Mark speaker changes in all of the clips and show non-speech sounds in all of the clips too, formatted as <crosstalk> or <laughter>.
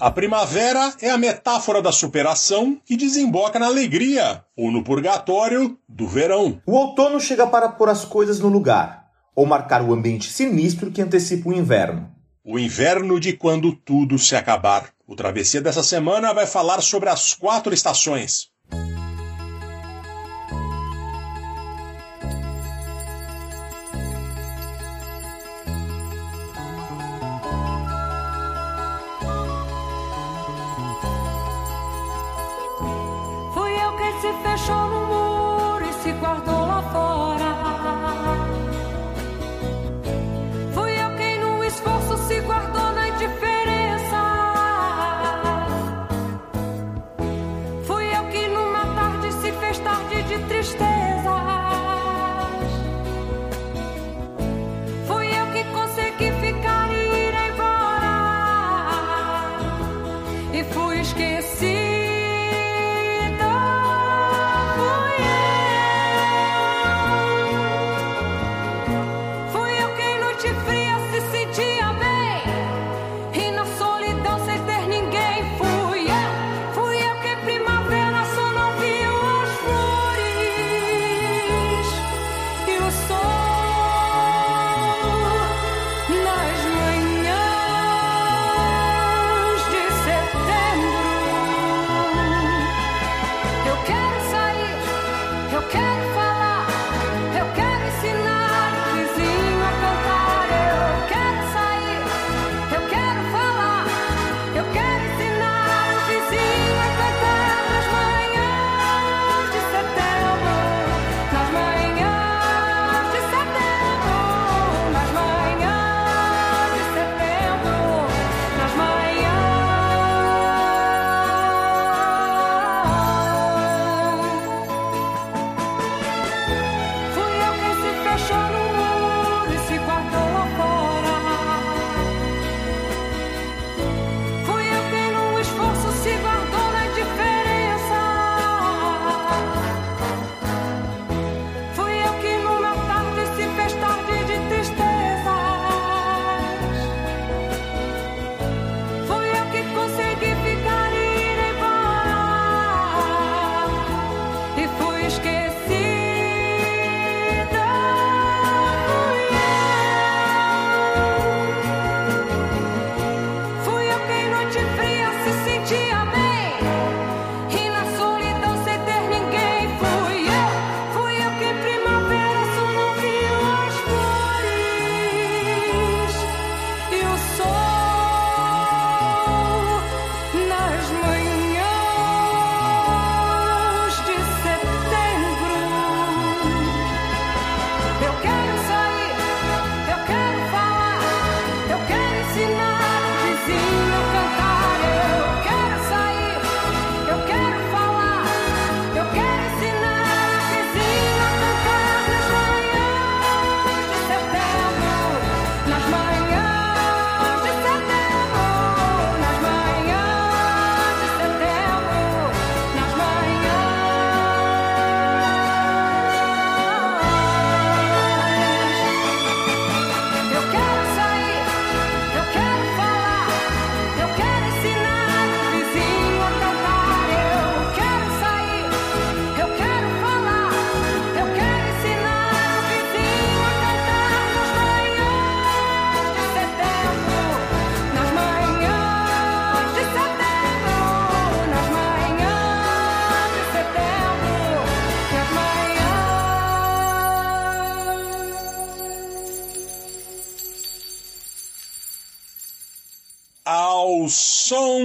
Speaker 1: A primavera é a metáfora da superação que desemboca na alegria, ou no purgatório do verão.
Speaker 2: O outono chega para pôr as coisas no lugar, ou marcar o ambiente sinistro que antecipa o inverno.
Speaker 1: O inverno de quando tudo se acabar. O Travessia dessa semana vai falar sobre as quatro estações.
Speaker 3: Fui eu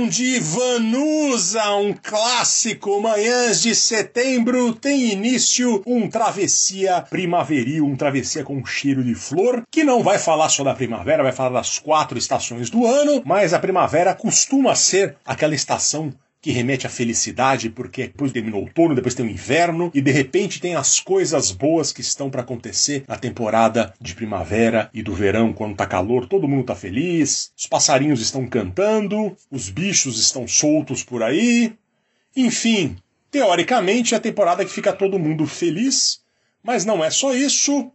Speaker 3: de
Speaker 1: Vanusa, um clássico. Manhãs de setembro tem início um travessia primaveril, um travessia com cheiro de flor, que não vai falar só da primavera, vai falar das quatro estações do ano, mas a primavera costuma ser aquela estação que remete à felicidade, porque depois termina o outono, depois tem o inverno, e de repente tem as coisas boas que estão para acontecer na temporada de primavera e do verão, quando tá calor, todo mundo tá feliz, os passarinhos estão cantando, os bichos estão soltos por aí. Enfim, teoricamente é a temporada que fica todo mundo feliz, mas não é só isso.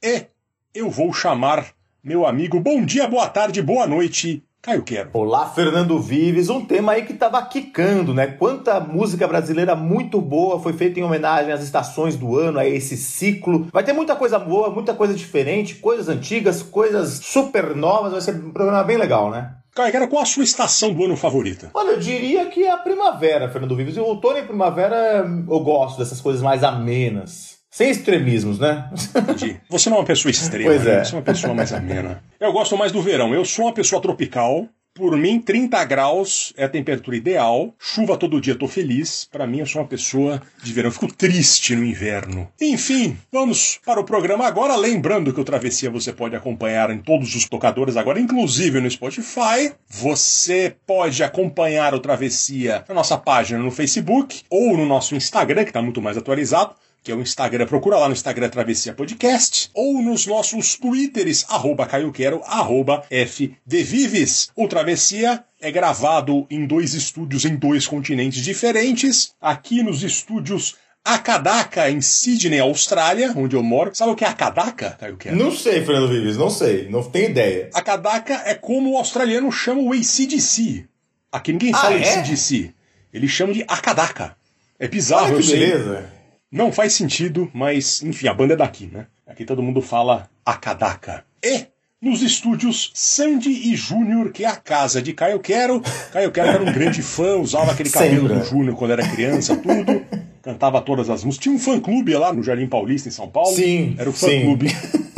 Speaker 1: E eu vou chamar meu amigo. Bom dia, boa tarde, boa noite, Caio Quero.
Speaker 2: Olá, Fernando Vives. Um tema aí que tava quicando, né? Quanta música brasileira muito boa foi feita em homenagem às estações do ano, a esse ciclo. Vai ter muita coisa boa, muita coisa diferente, coisas antigas, coisas super novas. Vai ser um programa bem legal, né?
Speaker 1: Caio Quero, qual a sua estação do ano favorita?
Speaker 2: Olha, eu diria que é a primavera, Fernando Vives. E o outono e primavera eu gosto dessas coisas mais amenas. Sem extremismos, né?
Speaker 1: Entendi. Você não é uma pessoa extrema,
Speaker 2: Pois
Speaker 1: né?
Speaker 2: é.
Speaker 1: Você é uma pessoa mais amena. Eu gosto mais do verão. Eu sou uma pessoa tropical. Por mim, 30 graus é a temperatura ideal. Chuva todo dia, tô feliz. Pra mim, eu sou uma pessoa de verão. Eu fico triste no inverno. Enfim, vamos para o programa agora. Lembrando que o Travessia você pode acompanhar em todos os tocadores agora, inclusive no Spotify. Você pode acompanhar o Travessia na nossa página no Facebook ou no nosso Instagram, que está muito mais atualizado que é o Instagram, procura lá no Instagram Travessia Podcast, ou nos nossos Twitters, arroba Caio Quero, arroba FDVives. O Travessia é gravado em dois estúdios em dois continentes diferentes, aqui nos estúdios Akadaka, em Sydney, Austrália, onde eu moro. Sabe o que é Akadaka, Caio Quero?
Speaker 2: não sei, Fernando Vives, não sei. Não tenho ideia.
Speaker 1: Akadaka é como o australiano chama o ACDC. Aqui ninguém
Speaker 2: Ah,
Speaker 1: fala
Speaker 2: é?
Speaker 1: ACDC. Eles chamam de Akadaka. É bizarro,
Speaker 2: Olha
Speaker 1: eu
Speaker 2: que
Speaker 1: sei. Não faz sentido, mas enfim, a banda é daqui, né? Aqui todo mundo fala Akadaka. E nos estúdios Sandy e Júnior, que é a casa de Caio Quero. Caio Quero era um grande fã, usava aquele cabelo
Speaker 2: Sempre.
Speaker 1: do Júnior quando era criança, tudo. Cantava todas as músicas. Tinha um fã-clube lá no Jardim Paulista, em São Paulo.
Speaker 2: Sim,
Speaker 1: Era o fã-clube <laughs>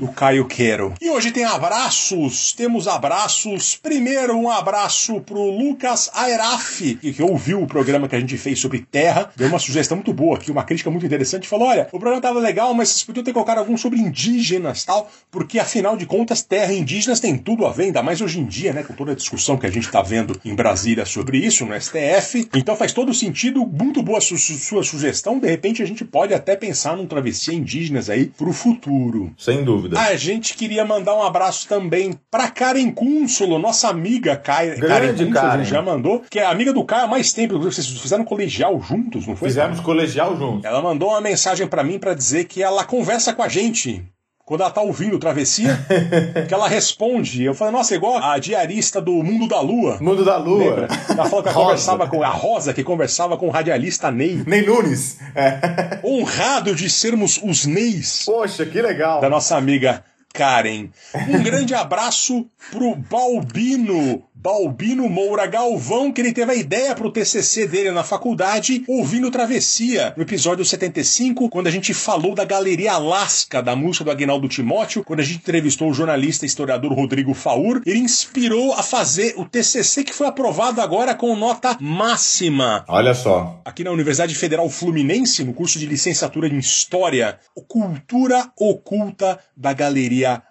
Speaker 1: do Caio Quero. E hoje tem abraços, temos abraços. Primeiro, um abraço pro Lucas Aeraf, que, ouviu o programa que a gente fez sobre terra, deu uma sugestão muito boa aqui, uma crítica muito interessante. Falou: olha, o programa tava legal, mas vocês podiam ter colocado algum sobre indígenas tal, porque afinal de contas, terra indígenas tem tudo a ver, ainda mais hoje em dia, né, com toda a discussão que a gente tá vendo em Brasília sobre isso, no STF. Então faz todo sentido, muito boa su- sua sugestão. De repente a gente pode até pensar num travessia indígenas aí pro futuro.
Speaker 2: Sem dúvida.
Speaker 1: A gente queria mandar um abraço também pra Karen Cúnsulo, nossa amiga Kai- Karen Cúnsulo, a
Speaker 2: Karen.
Speaker 1: gente já mandou, que é amiga do Caio há mais tempo, vocês fizeram colegial juntos, não foi?
Speaker 2: Fizemos colegial juntos.
Speaker 1: Ela mandou uma mensagem pra mim pra dizer que ela conversa com a gente. Quando ela tá ouvindo Travessia, <laughs> que ela responde. Eu falei, nossa, igual a diarista do Mundo da Lua.
Speaker 2: Mundo da Lua.
Speaker 1: Lembra? Ela falou que ela <laughs> conversava com a Rosa, que conversava com o radialista Ney.
Speaker 2: Nem Nunes. É. <laughs>
Speaker 1: Honrado de sermos os Neys.
Speaker 2: Poxa, que legal.
Speaker 1: da nossa amiga Karen. Um grande abraço pro Balbino, Balbino Moura Galvão, que ele teve a ideia pro TCC dele na faculdade, ouvindo Travessia, no episódio 75, quando a gente falou da Galeria Alaska, da música do Agnaldo Timóteo, quando a gente entrevistou o jornalista e historiador Rodrigo Faur, ele inspirou a fazer o TCC que foi aprovado agora com nota máxima
Speaker 2: Olha só.
Speaker 1: aqui na Universidade Federal Fluminense, no curso de licenciatura em História, Cultura Oculta da Galeria Alaska.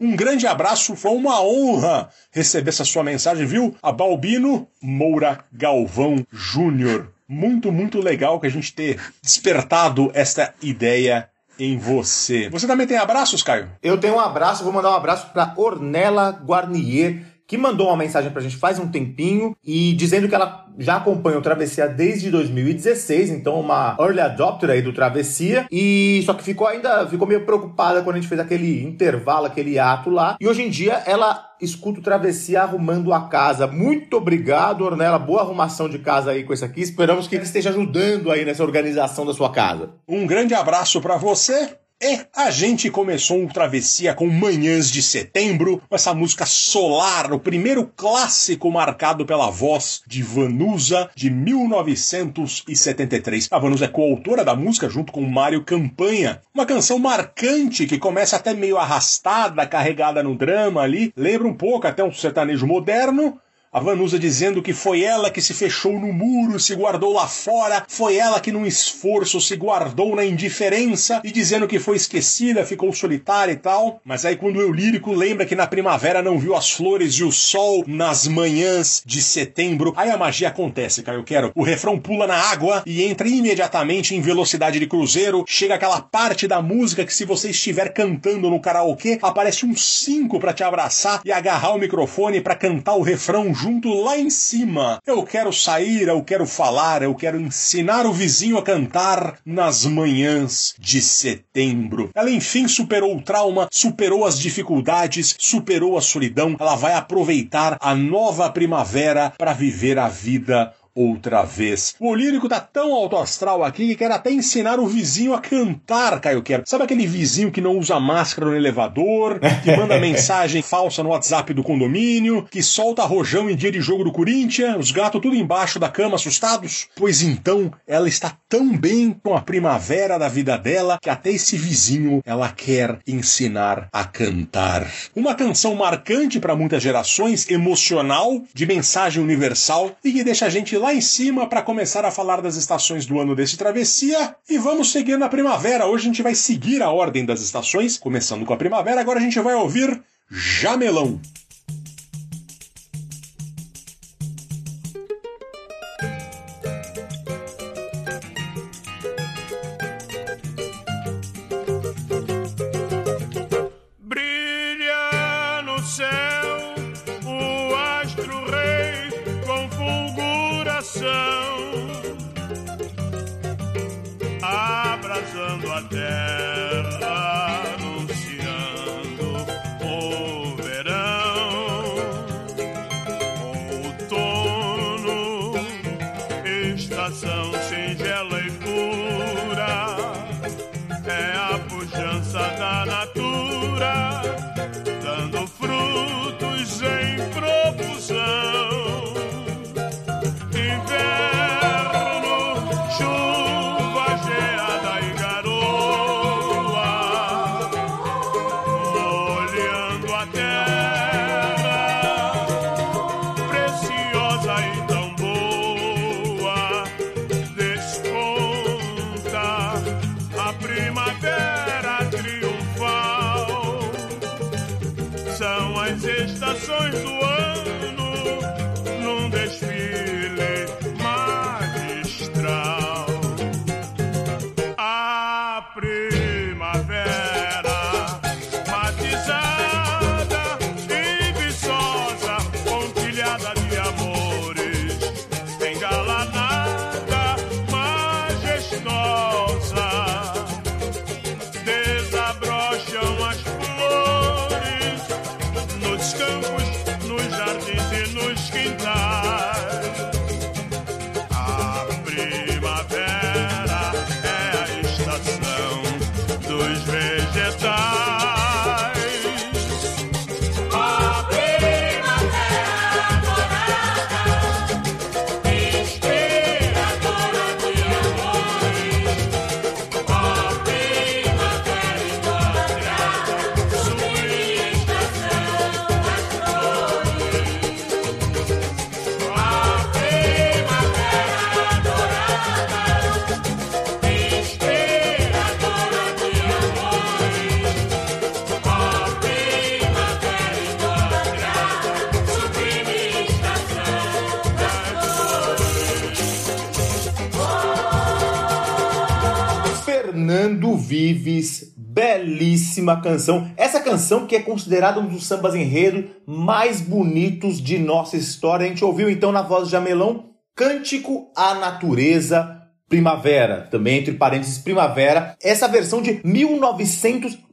Speaker 1: Um grande abraço, foi uma honra receber essa sua mensagem, viu? A Balbino Moura Galvão Júnior. Muito, muito legal que a gente ter despertado esta ideia em você. Você também tem abraços, Caio?
Speaker 2: Eu tenho um abraço, vou mandar um abraço para Ornella Guarnier, que mandou uma mensagem pra gente faz um tempinho e dizendo que ela já acompanha o Travessia desde 2016, então uma early adopter aí do Travessia, e só que ficou ainda, ficou meio preocupada quando a gente fez aquele intervalo, aquele ato lá, e hoje em dia ela escuta o Travessia arrumando a casa. Muito obrigado, Ornella, boa arrumação de casa aí com isso aqui, esperamos que ele esteja ajudando aí nessa organização da sua casa.
Speaker 1: Um grande abraço pra você. E a gente começou um travessia com Manhãs de Setembro, com essa música Solar, o primeiro clássico marcado pela voz de Vanusa de 1973. A Vanusa é coautora da música junto com Mário Campanha. Uma canção marcante que começa até meio arrastada, carregada no drama ali, lembra um pouco até um sertanejo moderno, A Vanusa dizendo que foi ela que se fechou no muro, se guardou lá fora, foi ela que num esforço se guardou na indiferença e dizendo que foi esquecida, ficou solitária e tal. Mas aí quando eu lírico lembra que na primavera não viu as flores e o sol nas manhãs de setembro, aí a magia acontece, cara. Eu quero. O refrão pula na água e entra imediatamente em velocidade de cruzeiro. Chega aquela parte da música que se você estiver cantando no karaokê, aparece um cinco para te abraçar e agarrar o microfone para cantar o refrão junto lá em cima. Eu quero sair, eu quero falar, eu quero ensinar o vizinho a cantar nas manhãs de setembro. Ela enfim superou o trauma, superou as dificuldades, superou a solidão. Ela vai aproveitar a nova primavera para viver a vida outra vez. O lírico tá tão alto astral aqui que quer até ensinar o vizinho a cantar, Caio Quero. Sabe aquele vizinho que não usa máscara no elevador, que manda <laughs> mensagem falsa no WhatsApp do condomínio, que solta rojão em dia de jogo do Corinthians, os gatos tudo embaixo da cama assustados? Pois então, ela está tão bem com a primavera da vida dela que até esse vizinho ela quer ensinar a cantar. Uma canção marcante para muitas gerações, emocional, de mensagem universal e que deixa a gente lá em cima para começar a falar das estações do ano desse travessia e vamos seguir na primavera. Hoje a gente vai seguir a ordem das estações, começando com a primavera. Agora a gente vai ouvir Jamelão.
Speaker 2: Belíssima canção. Essa canção que é considerada um dos sambas enredo mais bonitos de nossa história. A gente ouviu então na voz de Jamelão Cântico à Natureza Primavera, também entre parênteses Primavera, essa versão de 1975.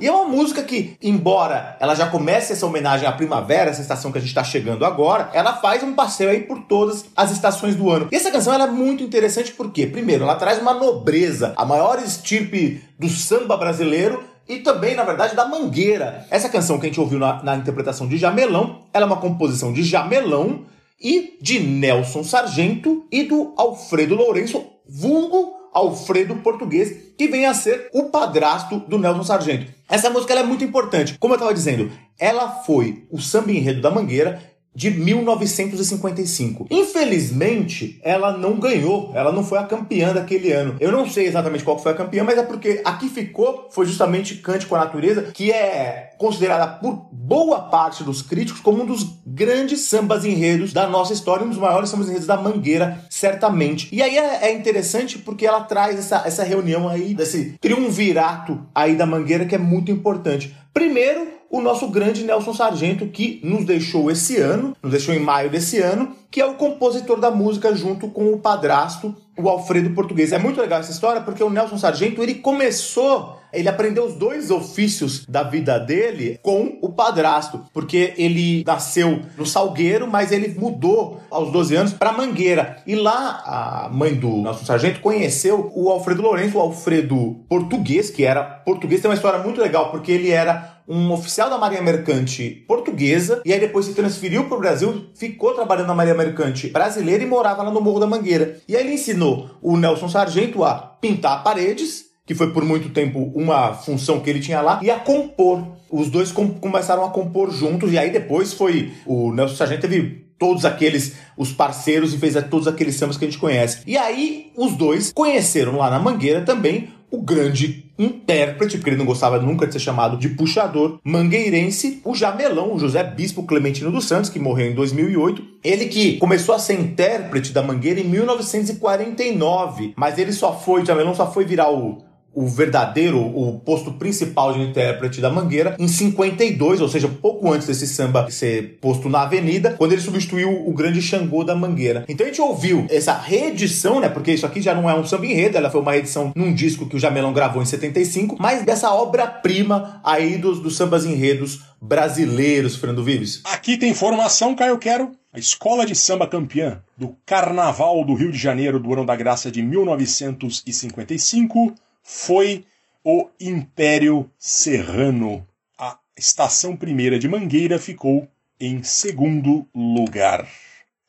Speaker 2: E é uma música que, embora ela já comece essa homenagem à primavera, essa estação que a gente está chegando agora, ela faz um passeio aí por todas as estações do ano. E essa canção é muito interessante porque, primeiro, ela traz uma nobreza, a maior estirpe do samba brasileiro, e também, na verdade, da Mangueira. Essa canção que a gente ouviu na, na interpretação de Jamelão, ela é uma composição de Jamelão e de Nelson Sargento e do Alfredo Lourenço, vulgo Alfredo Português, que vem a ser o padrasto do Nelson Sargento. Essa música é muito importante. Como eu estava dizendo, ela foi o samba enredo da Mangueira de 1955. Infelizmente, ela não ganhou, ela não foi a campeã daquele ano. Eu não sei exatamente qual foi a campeã, mas é porque aqui ficou foi justamente Cântico à Natureza, que é considerada por boa parte dos críticos como um dos grandes sambas enredos da nossa história, um dos maiores sambas enredos da Mangueira, certamente. E aí é, é interessante porque ela traz essa, essa reunião aí, desse triunvirato aí da Mangueira que é muito importante. Primeiro, o nosso grande Nelson Sargento, que nos deixou esse ano, nos deixou em maio desse ano, que é o compositor da música junto com o padrasto, o Alfredo Português. É muito legal essa história porque o Nelson Sargento, ele começou, ele aprendeu os dois ofícios da vida dele com o padrasto, porque ele nasceu no Salgueiro, mas ele mudou aos 12 anos para Mangueira. E lá a mãe do Nelson Sargento conheceu o Alfredo Lourenço, o Alfredo Português, que era português, tem uma história muito legal, porque ele era um oficial da Marinha Mercante portuguesa e aí depois se transferiu para o Brasil, ficou trabalhando na Marinha Mercante brasileira e morava lá no Morro da Mangueira. E aí ele ensinou o Nelson Sargento a pintar paredes, que foi por muito tempo uma função que ele tinha lá, e a compor. Os dois com- começaram a compor juntos e aí depois foi o Nelson Sargento teve todos aqueles, os parceiros e fez todos aqueles sambas que a gente conhece. E aí os dois conheceram lá na Mangueira também o grande intérprete, porque ele não gostava nunca de ser chamado de puxador, mangueirense, o Jamelão, o José Bispo Clementino dos Santos, que morreu em 2008. Ele que começou a ser intérprete da Mangueira em 1949, mas ele só foi, o Jamelão só foi virar o o verdadeiro, o posto principal de intérprete da Mangueira em 52, ou seja, pouco antes desse samba ser posto na avenida, quando ele substituiu o grande Xangô da Mangueira. Então a gente ouviu essa reedição, né? Porque isso aqui já não é um samba enredo, ela foi uma edição num disco que o Jamelão gravou em 75, mas dessa obra-prima aí dos, dos sambas enredos brasileiros, Fernando Vives.
Speaker 1: Aqui tem informação, Caio Quero. A escola de samba campeã do Carnaval do Rio de Janeiro do ano da graça de 1955 foi o Império Serrano. A estação primeira de Mangueira ficou em segundo lugar.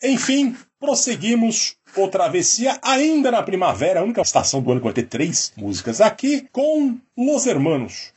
Speaker 1: Enfim, prosseguimos o Travessia ainda na primavera, a única estação do ano que vai ter três músicas aqui, com Los Hermanos.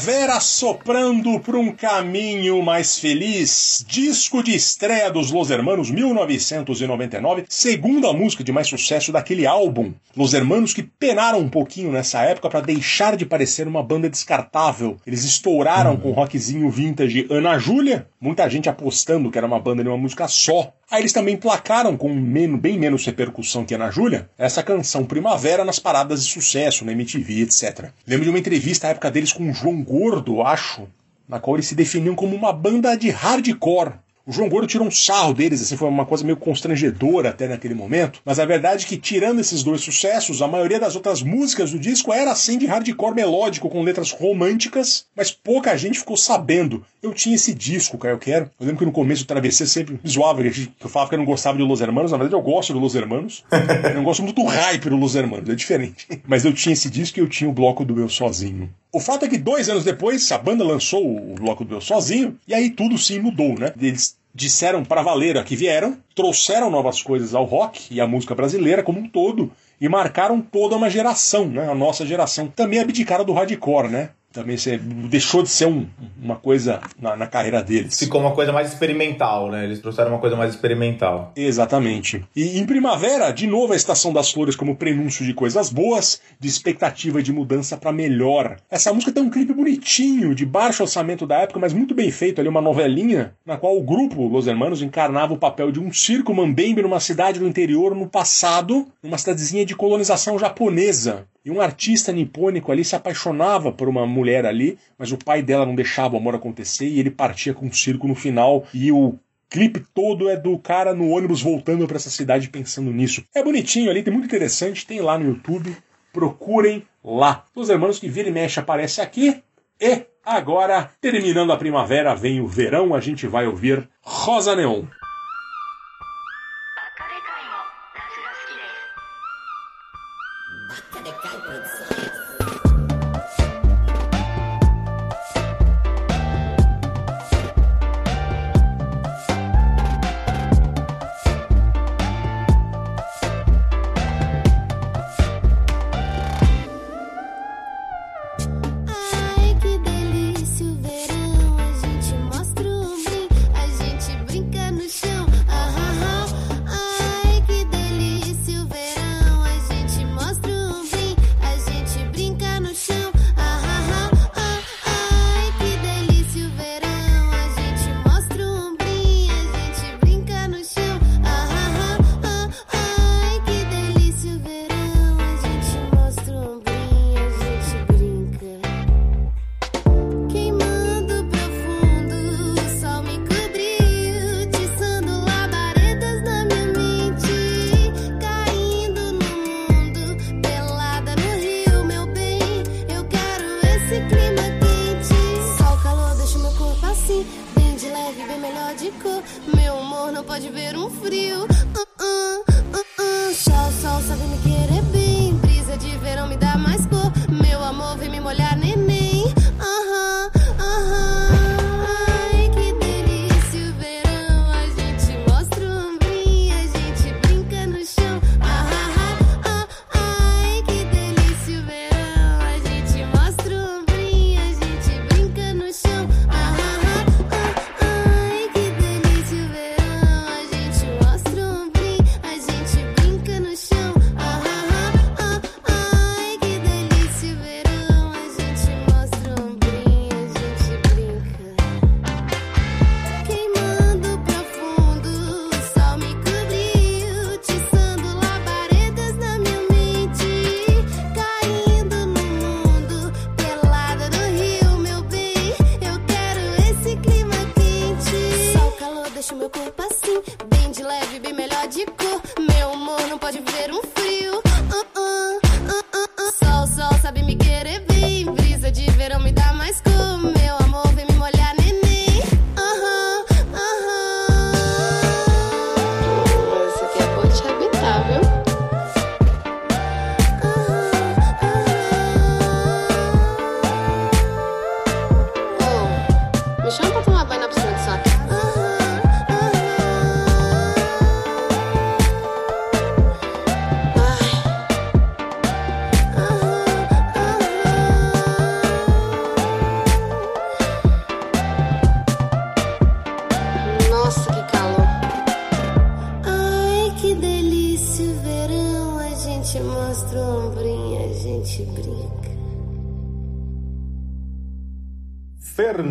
Speaker 4: Primavera
Speaker 1: soprando por um caminho mais feliz. Disco de estreia dos Los Hermanos 1999, segunda música de mais sucesso daquele álbum. Los Hermanos que penaram um pouquinho nessa época para deixar de parecer uma banda descartável. Eles estouraram com o rockzinho vintage Ana Júlia, muita gente apostando que era uma banda de uma música só. Aí eles também placaram com men- bem menos repercussão que Ana Júlia essa canção Primavera nas paradas de sucesso, na MTV, etc. Lembro de uma entrevista à época deles com o João Gordo, acho, na qual eles se definiam como uma banda de hardcore. O João Gordo tirou um sarro deles, assim, foi uma coisa meio constrangedora até naquele momento. Mas a verdade é que, tirando esses dois sucessos, a maioria das outras músicas do disco era assim de hardcore melódico, com letras românticas, mas pouca gente ficou sabendo. Eu tinha esse disco, cara, eu quero. Eu lembro que no começo do Travessia sempre me zoava, que eu falava que eu não gostava de Los Hermanos. Na verdade, eu gosto do Los Hermanos. eu não gosto muito do hype do Los Hermanos, é diferente. Mas eu tinha esse disco e eu tinha o bloco do Eu Sozinho. O fato é que dois anos depois, a banda lançou o bloco do Eu Sozinho, e aí tudo sim mudou, né? Eles disseram para valer a que vieram, trouxeram novas coisas ao rock e à música brasileira como um todo, e marcaram toda uma geração, né? A nossa geração. Também abdicaram do hardcore, né? Também se- deixou de ser um- uma coisa na, na carreira deles.
Speaker 2: Ficou uma coisa mais experimental, né? Eles trouxeram uma coisa mais experimental.
Speaker 1: Exatamente. E em primavera, de novo a Estação das Flores como prenúncio de coisas boas, de expectativa de mudança para melhor. Essa música tem um clipe bonitinho, de baixo orçamento da época, mas muito bem feito ali, uma novelinha, na qual o grupo Los Hermanos encarnava o papel de um circo mambembe numa cidade do interior no passado, numa cidadezinha de colonização japonesa. E um artista nipônico ali se apaixonava por uma mulher ali, mas o pai dela não deixava o amor acontecer e ele partia com um circo no final. E o clipe todo é do cara no ônibus voltando para essa cidade pensando nisso. É bonitinho ali, tem muito interessante, tem lá no YouTube. Procurem lá. Os hermanos que vira e mexe aparece aqui. E agora, terminando a primavera, vem o verão, a gente vai ouvir Rosa Neon.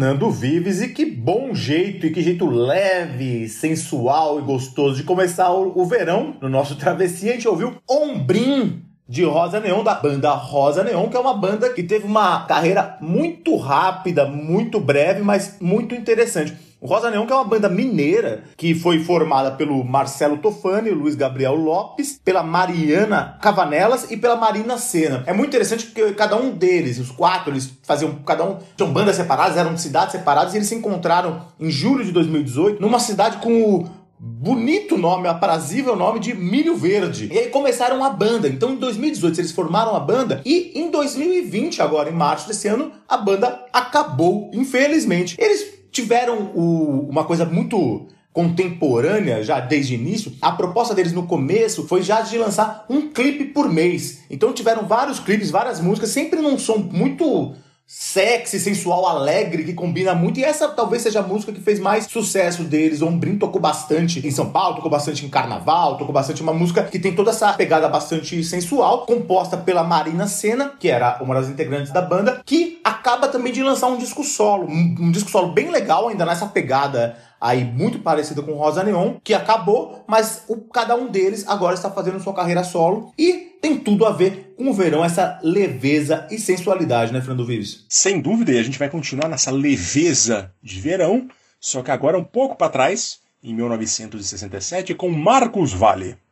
Speaker 2: Fernando Vives, e que bom jeito, e que jeito leve, sensual e gostoso de começar o, verão no nosso Travessia. A gente ouviu Ombrim de Rosa Neon, da banda Rosa Neon, que é uma banda que teve uma carreira muito rápida, muito breve, mas muito interessante. O Rosa Neon, que é uma banda mineira, que foi formada pelo Marcelo Tofani, Luiz Gabriel Lopes, pela Mariana Cavanelas e pela Marina Senna. É muito interessante porque cada um deles, os quatro, eles faziam, cada um, tinham bandas separadas, eram de cidades separadas, e eles se encontraram em julho de 2018 numa cidade com o bonito nome, aprazível nome de Milho Verde. E aí começaram a banda. Então em 2018 eles formaram a banda e em 2020, agora em março desse ano, a banda acabou, infelizmente. Eles tiveram o- uma coisa muito contemporânea já desde o início. A proposta deles no começo foi já de lançar um clipe por mês. Então tiveram vários clipes, várias músicas, sempre num som muito sexy, sensual, alegre, que combina muito. E essa talvez seja a música que fez mais sucesso deles. Ombrim tocou bastante em São Paulo, tocou bastante em Carnaval, tocou bastante uma música que tem toda essa pegada bastante sensual, composta pela Marina Senna, que era uma das integrantes da banda, que acaba também de lançar um disco solo, um, um disco solo bem legal, ainda nessa pegada aí muito parecida com Rosa Neon, que acabou, mas o, cada um deles agora está fazendo sua carreira solo e tem tudo a ver com o verão, essa leveza e sensualidade, né, Fernando Vives?
Speaker 1: Sem dúvida, e a gente vai continuar nessa leveza de verão, só que agora um pouco para trás, em 1967, com Marcos Valle.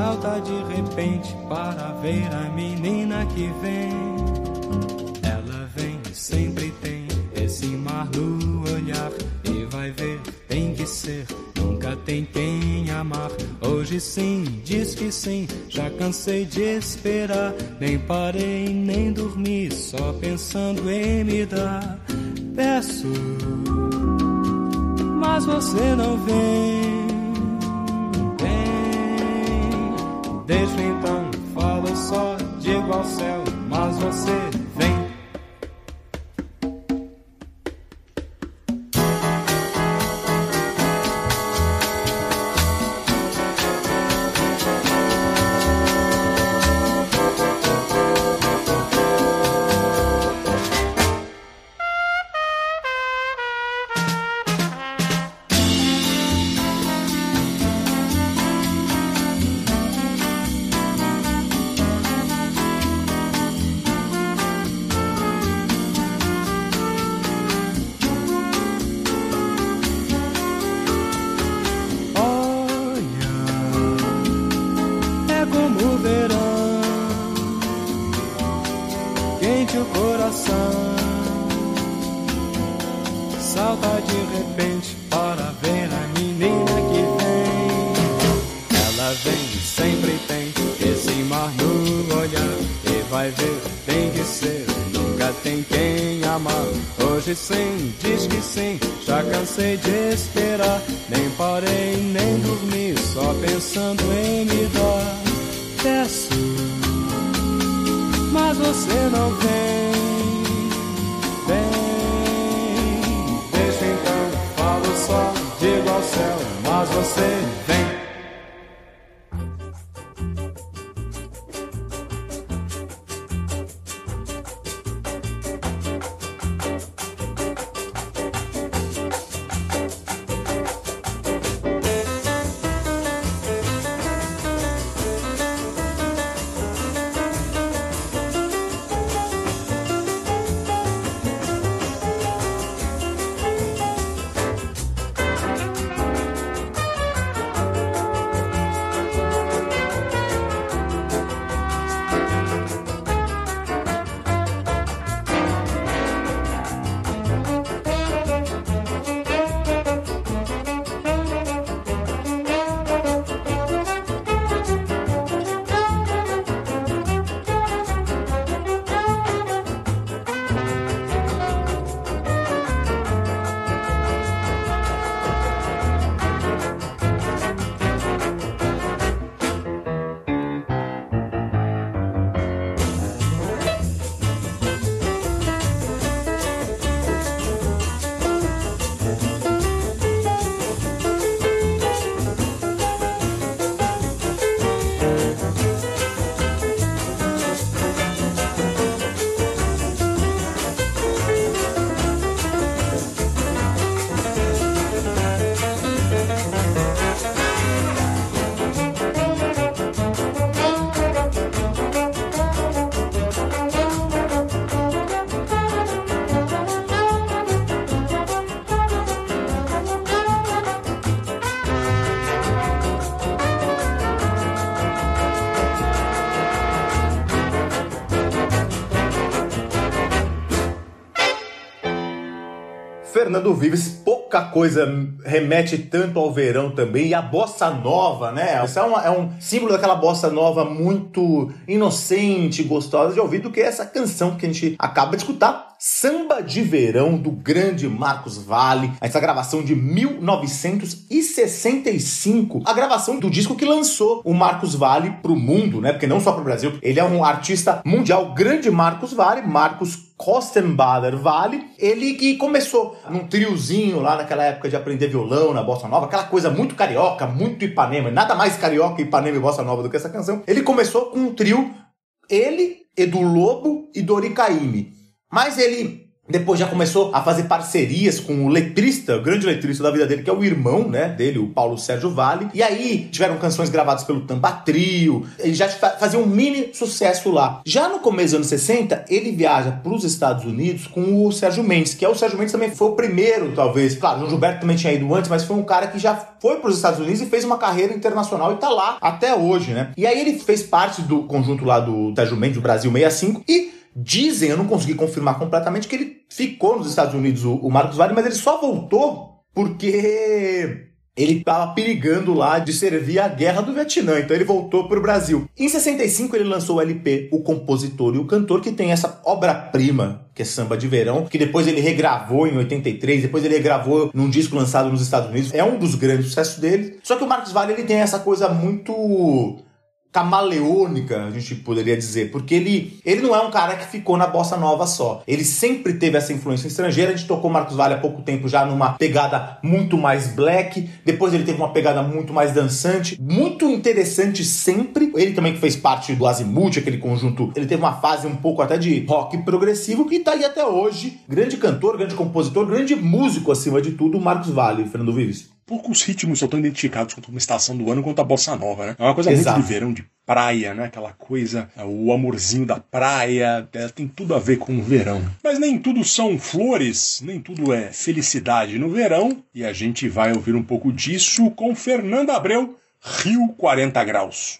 Speaker 4: salta de repente para ver a menina que vem. Ela vem, sempre tem esse mar no olhar. E vai ver, tem que ser, nunca tem quem amar. Hoje sim, diz que sim, já cansei de esperar. Nem parei, nem dormi, só pensando em me dar. Peço, mas você não. Vem, digo ao céu, mas você pensando em me dar. Peço, mas você não vem. Vem, deixa então, falo só, digo ao céu, mas você vem.
Speaker 2: Fernando Vives, pouca coisa remete tanto ao verão também. E a bossa nova, né? Isso é, uma- é um símbolo daquela bossa nova muito inocente, gostosa de ouvir, do que essa canção que a gente acaba de escutar. Samba de Verão, do grande Marcos Vale. Essa gravação de 1965. A gravação do disco que lançou o Marcos Vale pro mundo, né? Porque não só pro Brasil. Ele é um artista mundial, grande Marcos Vale, Marcos Kostenbader Vale. Ele que começou num triozinho lá naquela época de aprender violão na bossa nova, aquela coisa muito carioca, muito Ipanema. Nada mais carioca, Ipanema e bossa nova do que essa canção. Ele começou com um trio, ele, Edu Lobo e Dori Caymmi. Mas ele depois já começou a fazer parcerias com o letrista, o grande letrista da vida dele, que é o irmão, né, dele, o Paulo Sérgio Vale. E aí tiveram canções gravadas pelo Tampa Trio. Ele já fa- fazia um mini sucesso lá. Já no começo dos anos 60, ele viaja para os Estados Unidos com o Sérgio Mendes, que é o Sérgio Mendes também foi o primeiro, talvez. Claro, o Gilberto também tinha ido antes, mas foi um cara que já foi para os Estados Unidos e fez uma carreira internacional e tá lá até hoje, né? E aí ele fez parte do conjunto lá do Sérgio Mendes, do Brasil 65, e Dizem, eu não consegui confirmar completamente, que ele ficou nos Estados Unidos, o, o Marcos Vale, mas ele só voltou porque ele estava perigando lá de servir a guerra do Vietnã, então ele voltou para o Brasil. Em 65 ele lançou o LP O Compositor e o Cantor, que tem essa obra-prima, que é Samba de Verão, que depois ele regravou em 83, depois ele regravou num disco lançado nos Estados Unidos. É um dos grandes sucessos dele. Só que o Marcos Vale ele tem essa coisa muito camaleônica, a gente poderia dizer, porque ele, ele não é um cara que ficou na bossa nova só. Ele sempre teve essa influência estrangeira. A gente tocou Marcos Vale há pouco tempo já numa pegada muito mais black, depois ele teve uma pegada muito mais dançante, muito interessante sempre. Ele também que fez parte do Azimuth, aquele conjunto, ele teve uma fase um pouco até de rock progressivo e tá aí até hoje. Grande cantor, grande compositor, grande músico acima de tudo, Marcos Vale, Fernando Vives.
Speaker 5: Poucos ritmos são tão identificados quanto uma estação do ano quanto a bossa nova, né? É uma coisa
Speaker 2: Exato.
Speaker 5: muito de verão, de praia, né? Aquela coisa, o amorzinho da praia, é, tem tudo a ver com o verão. Mas nem tudo são flores, nem tudo é felicidade no verão, e a gente vai ouvir um pouco disso com Fernanda Abreu,
Speaker 6: Rio
Speaker 5: 40 Graus.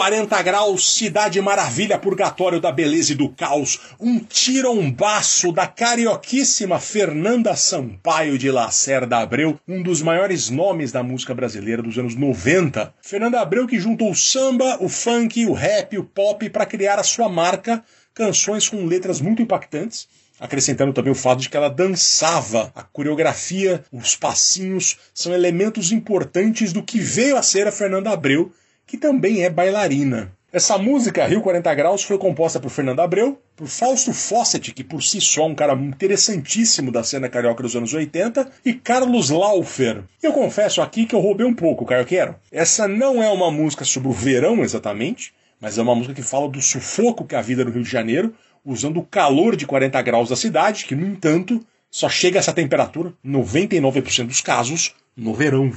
Speaker 5: 40 graus, cidade maravilha, purgatório da beleza e do caos.
Speaker 1: Um tirombaço da carioquíssima Fernanda Sampaio de Lacerda Abreu, um dos maiores nomes da música brasileira dos anos 90. Fernanda Abreu que juntou o samba, o funk, o rap, o pop para criar a sua marca, canções com letras muito impactantes. Acrescentando também o fato de que ela dançava. A coreografia, os passinhos são elementos importantes do que veio a ser a Fernanda Abreu, que também é bailarina. Essa música, Rio 40 Graus, foi composta por Fernando Abreu, por Fausto Fawcett, que por si só é um cara interessantíssimo da cena carioca dos anos 80, e Carlos Laufer. Eu confesso aqui que eu roubei um pouco, carioqueiro. Essa não é uma música sobre o verão exatamente, mas é uma música que fala do sufoco que é a vida no Rio de Janeiro, usando o calor de 40 graus da cidade, que, no entanto, só chega a essa temperatura, 99% dos casos, no verão.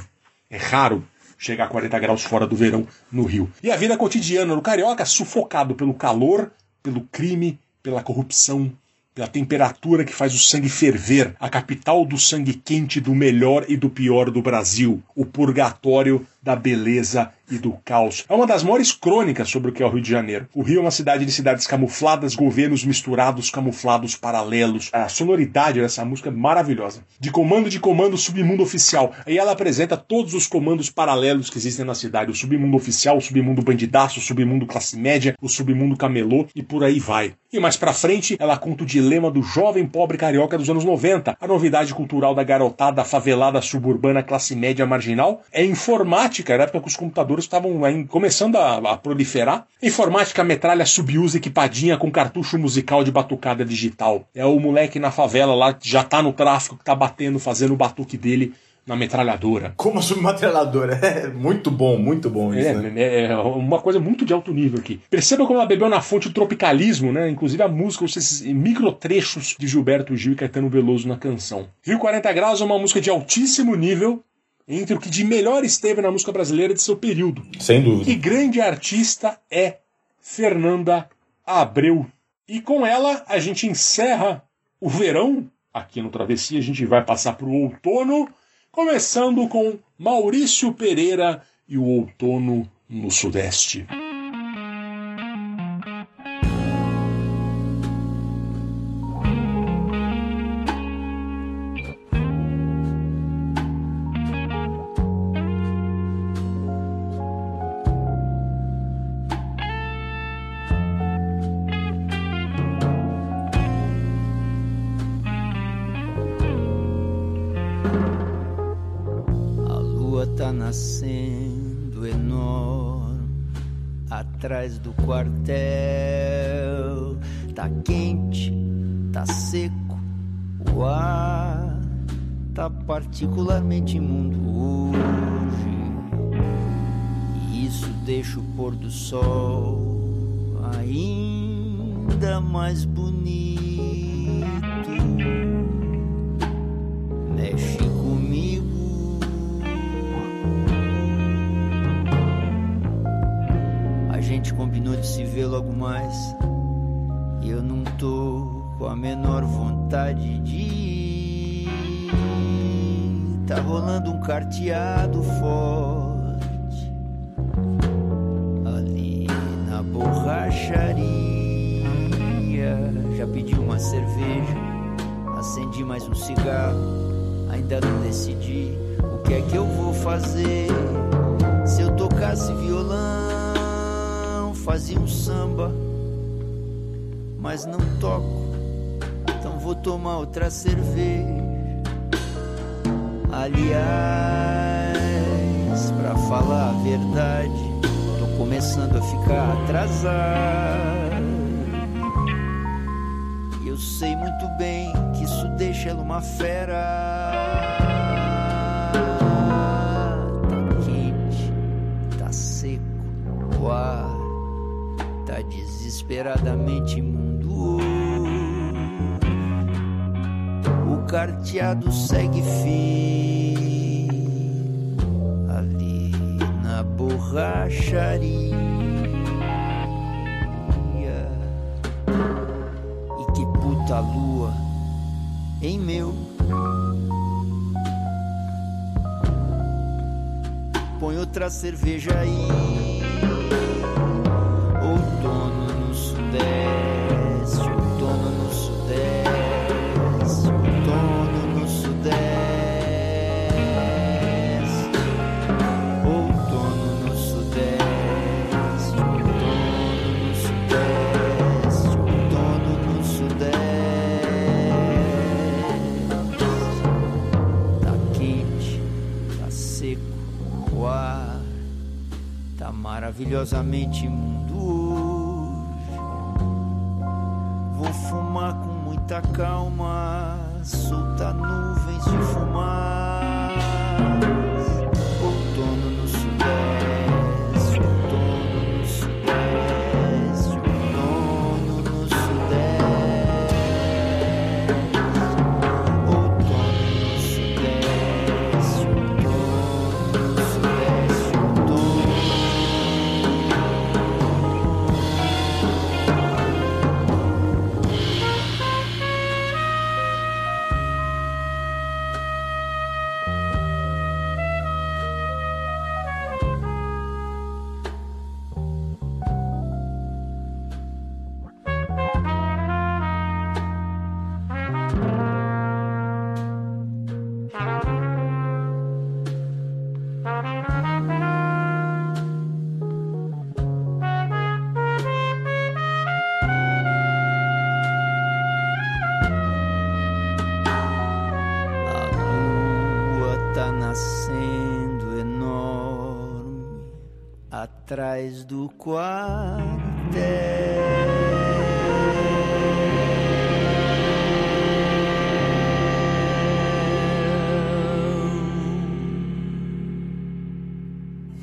Speaker 1: É raro chegar a 40 graus fora do verão no Rio. E a vida cotidiana do carioca sufocado pelo calor, pelo crime, pela corrupção, pela temperatura que faz o sangue ferver, a capital do sangue quente do melhor e do pior do Brasil, o purgatório da beleza e do caos. É uma das maiores crônicas sobre o que é o Rio de Janeiro. O Rio é uma cidade de cidades camufladas, governos misturados, camuflados, paralelos. A sonoridade dessa música é maravilhosa. De comando de comando, submundo oficial. Aí ela apresenta todos os comandos paralelos que existem na cidade: o submundo oficial, o submundo bandidaço, o submundo classe média, o submundo camelô e por aí vai. E mais pra frente, ela conta o dilema do jovem pobre carioca dos anos 90. A novidade cultural da garotada favelada suburbana classe média marginal é informática, era época que os computadores estavam começando a, a proliferar. Informática metralha subusa equipadinha com cartucho musical de batucada digital. É o moleque na favela lá que já tá no tráfico, que tá batendo, fazendo o batuque dele na metralhadora.
Speaker 2: Como a submetralhadora. <laughs> É muito bom, muito bom isso,
Speaker 1: É,
Speaker 2: né?
Speaker 1: é, é uma coisa muito de alto nível aqui. Perceba como ela bebeu na fonte do tropicalismo, né? Inclusive a música, esses microtrechos de Gilberto Gil e Caetano Veloso na canção. Rio 40 Graus é uma música de altíssimo nível, entre o que de melhor esteve na música brasileira de seu período.
Speaker 2: Sem dúvida.
Speaker 1: E grande artista é Fernanda Abreu. E com ela a gente encerra o verão. Aqui no Travessia a gente vai passar para o outono, começando com Maurício Pereira e o outono no Sudeste.
Speaker 7: Quartel. Tá quente, tá seco, o ar tá particularmente imundo hoje. E isso deixa o pôr do sol ainda mais bonito. Gente combinou de se ver logo mais. E eu não tô com a menor vontade de ir. Tá rolando um carteado forte ali na borracharia. Já pedi uma cerveja, acendi mais um cigarro. Ainda não decidi o que é que eu vou fazer. Se eu tocasse violão, fazia um samba, mas não toco, então vou tomar outra cerveja. Aliás, pra falar a verdade, tô começando a ficar atrasado. E eu sei muito bem que isso deixa ela uma fera. Desesperadamente imundo. O carteado segue firme ali na borracharia. E que puta lua, hein meu? Põe outra cerveja aí. Maravilhosamente imundo hoje. Vou fumar com muita calma, atrás do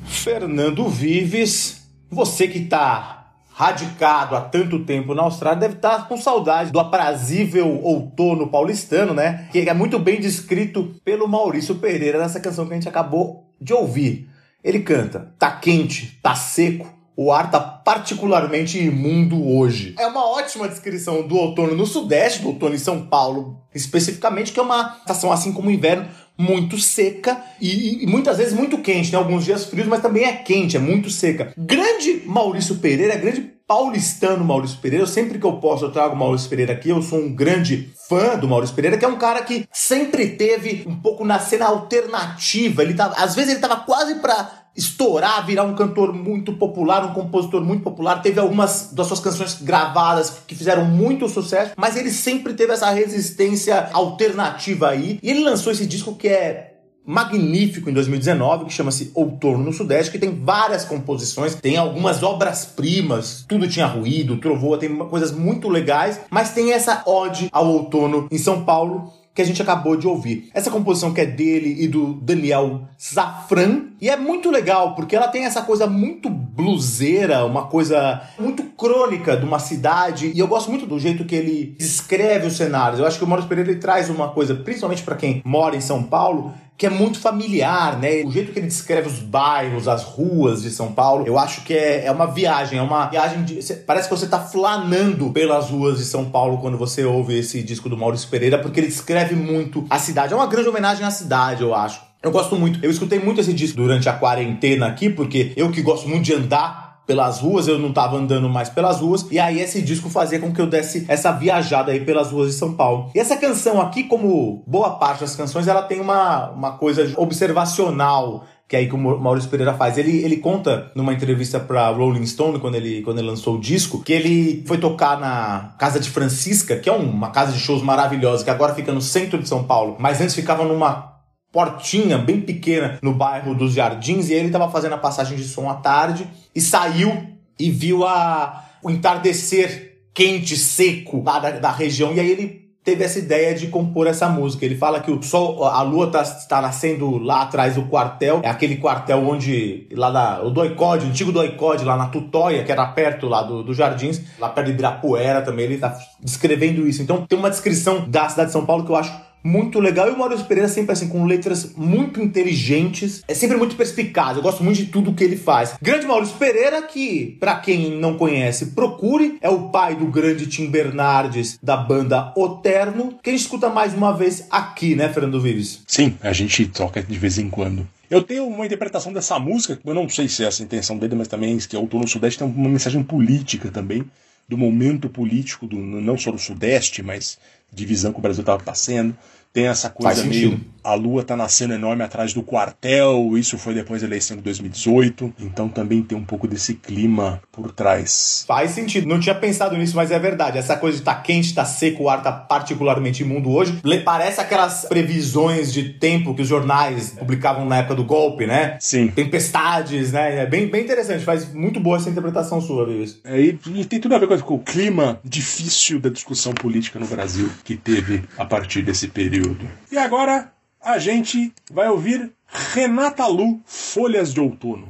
Speaker 2: Fernando Vives, você que tá radicado há tanto tempo na Austrália deve estar com saudade do aprazível outono paulistano, né? Que é muito bem descrito pelo Maurício Pereira nessa canção que a gente acabou de ouvir. Ele canta: tá quente, tá seco, o ar tá particularmente imundo hoje. É uma ótima descrição do outono no Sudeste, do outono em São Paulo, especificamente, que é uma estação, assim como o inverno, muito seca e, e muitas vezes muito quente. Tem alguns dias frios, mas também é quente, é muito seca. Grande Maurício Pereira, grande paulistano Maurício Pereira. Sempre que eu posso, eu trago o Maurício Pereira aqui. Eu sou um grande fã do Maurício Pereira, que é um cara que sempre teve um pouco na cena alternativa. Ele tava, às vezes ele tava quase pra estourar, virar um cantor muito popular, um compositor muito popular. Teve algumas das suas canções gravadas que fizeram muito sucesso, mas ele sempre teve essa resistência alternativa aí. E ele lançou esse disco que é magnífico em 2019 que chama-se Outono no Sudeste, que tem várias composições, tem algumas obras-primas, tudo tinha ruído, trovoa, tem coisas muito legais, mas tem essa ode ao outono em São Paulo que a gente acabou de ouvir. Essa composição que é dele e do Daniel Zafran, e é muito legal porque ela tem essa coisa muito bluseira, uma coisa muito crônica de uma cidade, e eu gosto muito do jeito que ele descreve os cenários. Eu acho que o Maurício Pereira ele traz uma coisa, principalmente para quem mora em São Paulo, que é muito familiar, né? O jeito que ele descreve os bairros, as ruas de São Paulo, eu acho que é, é uma viagem, é uma viagem de. Parece que você tá flanando pelas ruas de São Paulo quando você ouve esse disco do Maurício Pereira, porque ele descreve muito a cidade. É uma grande homenagem à cidade, eu acho. Eu gosto muito. Eu escutei muito esse disco durante a quarentena aqui, porque eu que gosto muito de andar pelas ruas, eu não tava andando mais pelas ruas, e aí esse disco fazia com que eu desse essa viajada aí pelas ruas de São Paulo. E essa canção aqui, como boa parte das canções, ela tem uma, uma coisa observacional que é aí que o Maurício Pereira faz. Ele, ele conta numa entrevista pra Rolling Stone, quando ele, quando ele lançou o disco, que ele foi tocar na Casa de Francisca, que é uma casa de shows maravilhosa, que agora fica no centro de São Paulo, mas antes ficava numa portinha bem pequena no bairro dos Jardins e ele estava fazendo a passagem de som à tarde e saiu e viu a, o entardecer quente, seco lá da, da região e aí ele teve essa ideia de compor essa música. Ele fala que o sol, a lua tá, tá nascendo lá atrás do quartel, é aquele quartel onde, lá da, o Doicode, o antigo Doicode, lá na Tutóia, que era perto lá do, do Jardins, lá perto de Ibirapuera também, ele tá descrevendo isso. Então tem uma descrição da cidade de São Paulo que eu acho muito legal. E o Maurício Pereira sempre assim, com letras muito inteligentes, é sempre muito perspicaz. Eu gosto muito de tudo que ele faz. Grande Maurício Pereira, que, pra quem não conhece, procure, é o pai do grande Tim Bernardes da banda Oterno, que a gente escuta mais uma vez aqui, né, Fernando Vives?
Speaker 1: Sim, a gente toca de vez em quando. Eu tenho uma interpretação dessa música, eu não sei se é essa a intenção dele, mas também que o Outono Sudeste tem uma mensagem política também, do momento político, do, não só do Sudeste, mas divisão que o Brasil estava passando. Tem essa coisa meio. A lua tá nascendo enorme atrás do quartel, isso foi depois da eleição de 2018. Então também tem um pouco desse clima por trás.
Speaker 2: Faz sentido. Não tinha pensado nisso, mas é verdade. Essa coisa de tá quente, tá seco, o ar tá particularmente imundo hoje. Parece aquelas previsões de tempo que os jornais publicavam na época do golpe, né?
Speaker 1: Sim.
Speaker 2: Tempestades, né? É bem, bem interessante. Faz muito boa essa interpretação sua, Vives.
Speaker 1: É, e, tem tudo a ver com o clima difícil da discussão política no Brasil que teve a partir desse período. E agora a gente vai ouvir Renata Lu, Folhas de Outono.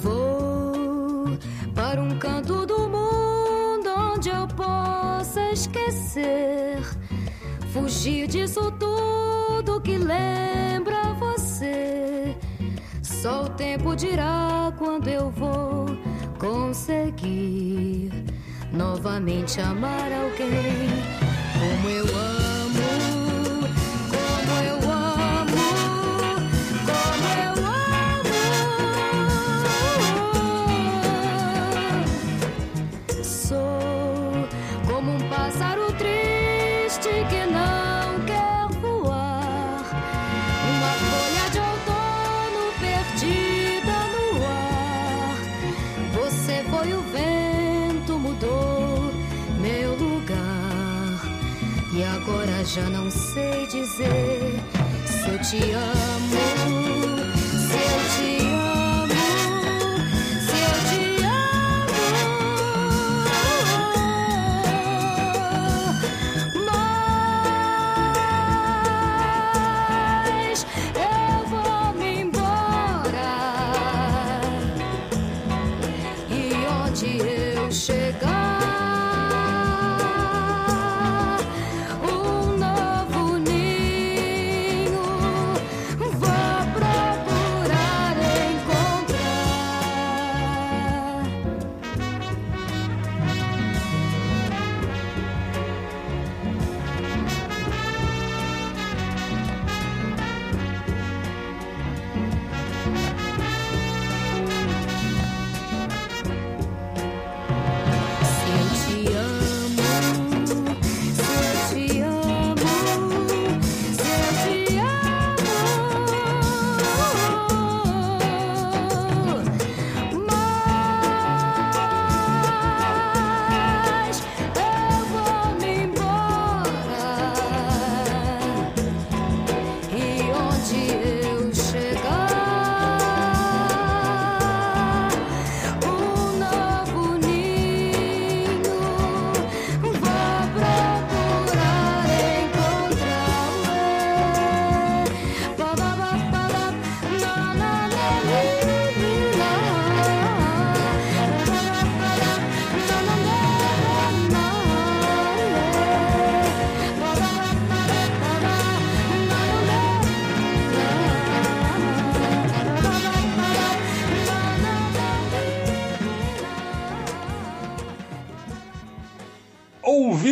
Speaker 3: Vou para um canto do mundo onde eu possa esquecer, fugir disso tudo que lembra você. Só o tempo dirá quando eu vou conseguir novamente amar alguém como eu amo, já não sei dizer se eu te amo,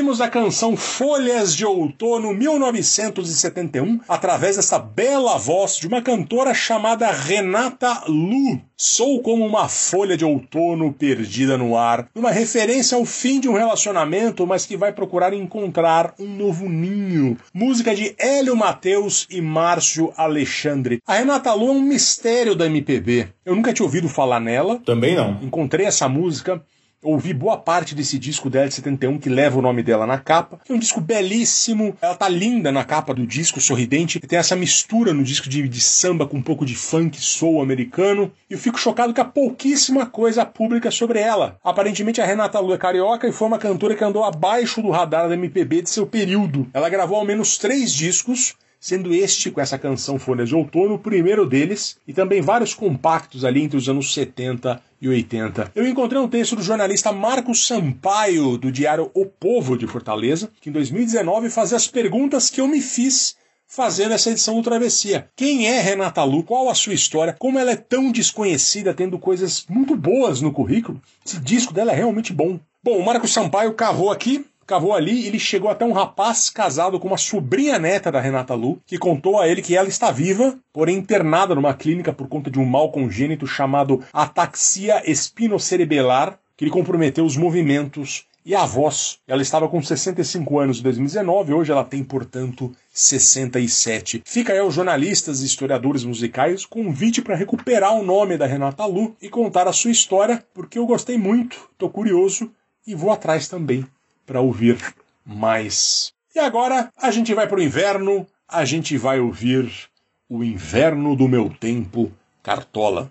Speaker 1: Ouvimos a canção Folhas de Outono 1971 através dessa bela voz de uma cantora chamada Renata Lu. Sou como uma folha de outono perdida no ar, uma referência ao fim de um relacionamento, mas que vai procurar encontrar um novo ninho. Música de Hélio Mateus e Márcio Alexandre. A Renata Lu é um mistério da MPB. Eu nunca tinha ouvido falar nela.
Speaker 2: Também não.
Speaker 1: Encontrei essa música ouvi boa parte desse disco dela de 71 que leva o nome dela na capa. É um disco belíssimo, ela tá linda na capa do disco, sorridente. Tem essa mistura no disco de, de samba com um pouco de funk soul americano. E eu fico chocado que há pouquíssima coisa pública sobre ela. Aparentemente a Renata Lu é carioca e foi uma cantora que andou abaixo do radar da MPB de seu período. Ela gravou ao menos três discos, sendo este, com essa canção Folhas de Outono, o primeiro deles, e também vários compactos ali entre os anos 70 e 80. Eu encontrei um texto do jornalista Marcos Sampaio, do diário O Povo de Fortaleza, que em 2019 fazia as perguntas que eu me fiz fazendo essa edição do Travessia. Quem é Renata Lu? Qual a sua história? Como ela é tão desconhecida, tendo coisas muito boas no currículo? Esse disco dela é realmente bom. Bom, o Marcos Sampaio cavou aqui, cavou ali, ele chegou até um rapaz casado com uma sobrinha neta da Renata Lu, que contou a ele que ela está viva, porém internada numa clínica por conta de um mal congênito chamado ataxia espinocerebelar, que lhe comprometeu os movimentos e a voz. Ela estava com 65 anos em 2019, hoje ela tem, portanto, 67. Fica aí aos jornalistas e historiadores musicais convite para recuperar o nome da Renata Lu e contar a sua história, porque eu gostei muito, estou curioso e vou atrás também para ouvir mais. E agora a gente vai para o inverno, a gente vai ouvir o inverno do meu tempo, Cartola.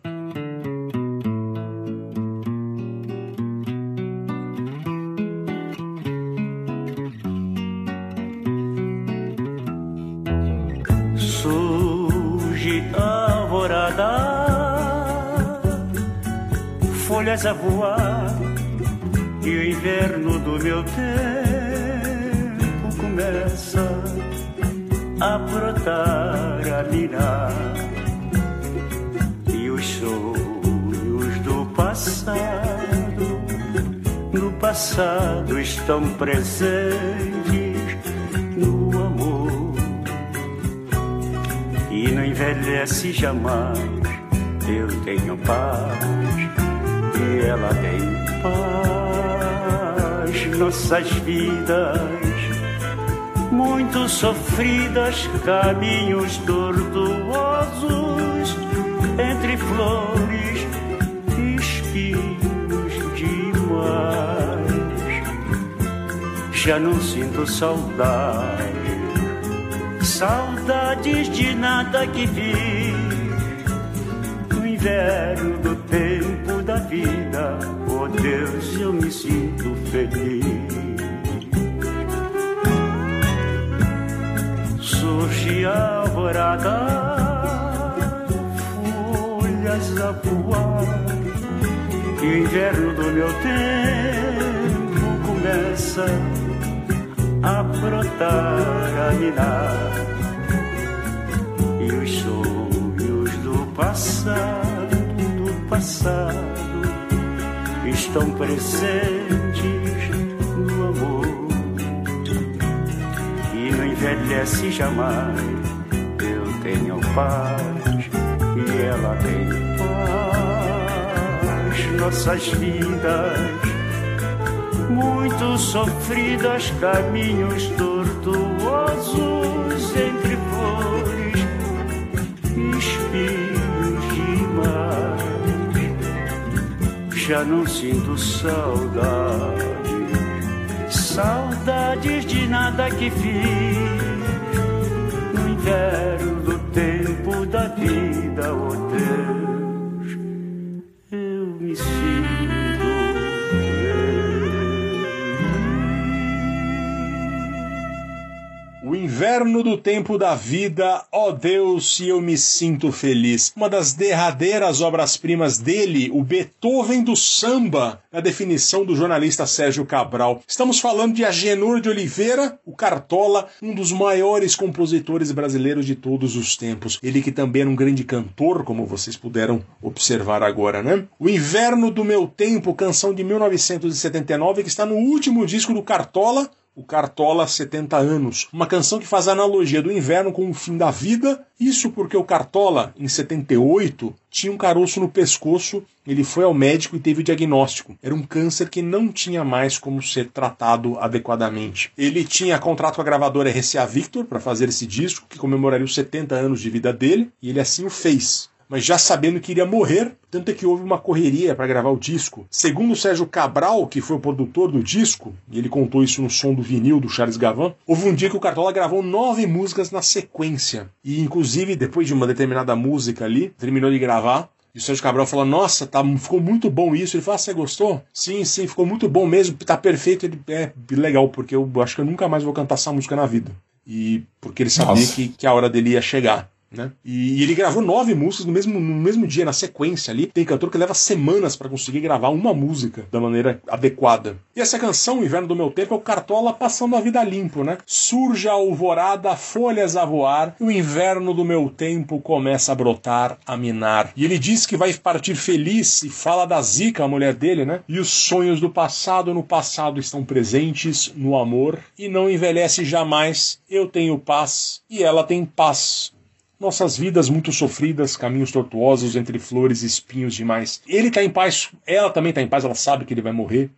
Speaker 8: Surge alvorada, folhas a voar, e o inverno do meu tempo começa a brotar, a mirar, e os sonhos do passado, no passado estão presentes no amor e não envelhece jamais. Eu tenho paz e ela tem paz. Nossas vidas muito sofridas, caminhos tortuosos entre flores e espinhos demais. Já não sinto saudade saudades de nada que vi no inverno do tempo da vida. Oh Deus, eu me sinto feliz. Surge a alvorada, folhas a voar, e o inverno do meu tempo começa a brotar, a minar e os sonhos do passado, do passado estão presentes no amor e não envelhece jamais. Eu tenho paz e ela tem paz. Nossas vidas muito sofridas, caminhos tortuosos Já não sinto saudade, saudades de nada que fiz. No inverno
Speaker 1: O inverno do tempo da vida, ó Deus, se eu me sinto feliz. Uma das derradeiras obras-primas dele, o Beethoven do samba, na definição do jornalista Sérgio Cabral. Estamos falando de Agenor de Oliveira, o Cartola, um dos maiores compositores brasileiros de todos os tempos. Ele que também era um grande cantor, como vocês puderam observar agora, né? O Inverno do Meu Tempo, canção de 1979, que está no último disco do Cartola, o Cartola 70 anos, uma canção que faz analogia do inverno com o fim da vida. Isso porque o Cartola, em 78, tinha um caroço no pescoço, ele foi ao médico e teve o diagnóstico. Era um câncer que não tinha mais como ser tratado adequadamente. Ele tinha contrato com a gravadora RCA Victor para fazer esse disco, que comemoraria os 70 anos de vida dele, e ele assim o fez mas já sabendo que iria morrer, tanto é que houve uma correria para gravar o disco. Segundo o Sérgio Cabral, que foi o produtor do disco, e ele contou isso no som do vinil do Charles Gavan, houve um dia que o Cartola gravou nove músicas na sequência. E inclusive, depois de uma determinada música ali, terminou de gravar, e o Sérgio Cabral falou: Nossa, tá, ficou muito bom isso. Ele falou: ah, Você gostou? Sim, sim, ficou muito bom mesmo, tá perfeito. Ele é legal, porque eu acho que eu nunca mais vou cantar essa música na vida. E porque ele sabia que, que a hora dele ia chegar. Né? E, e ele gravou nove músicas no mesmo, no mesmo dia, na sequência ali. Tem cantor que leva semanas para conseguir gravar uma música da maneira adequada. E essa canção, Inverno do Meu Tempo, é o Cartola passando a vida limpo, né? Surge a alvorada, folhas a voar, e o inverno do meu tempo começa a brotar, a minar. E ele diz que vai partir feliz e fala da Zica, a mulher dele, né? E os sonhos do passado no passado estão presentes no amor e não envelhece jamais. Eu tenho paz e ela tem paz nossas vidas muito sofridas, caminhos tortuosos entre flores e espinhos demais. Ele tá em paz, ela também tá em paz, ela sabe que ele vai morrer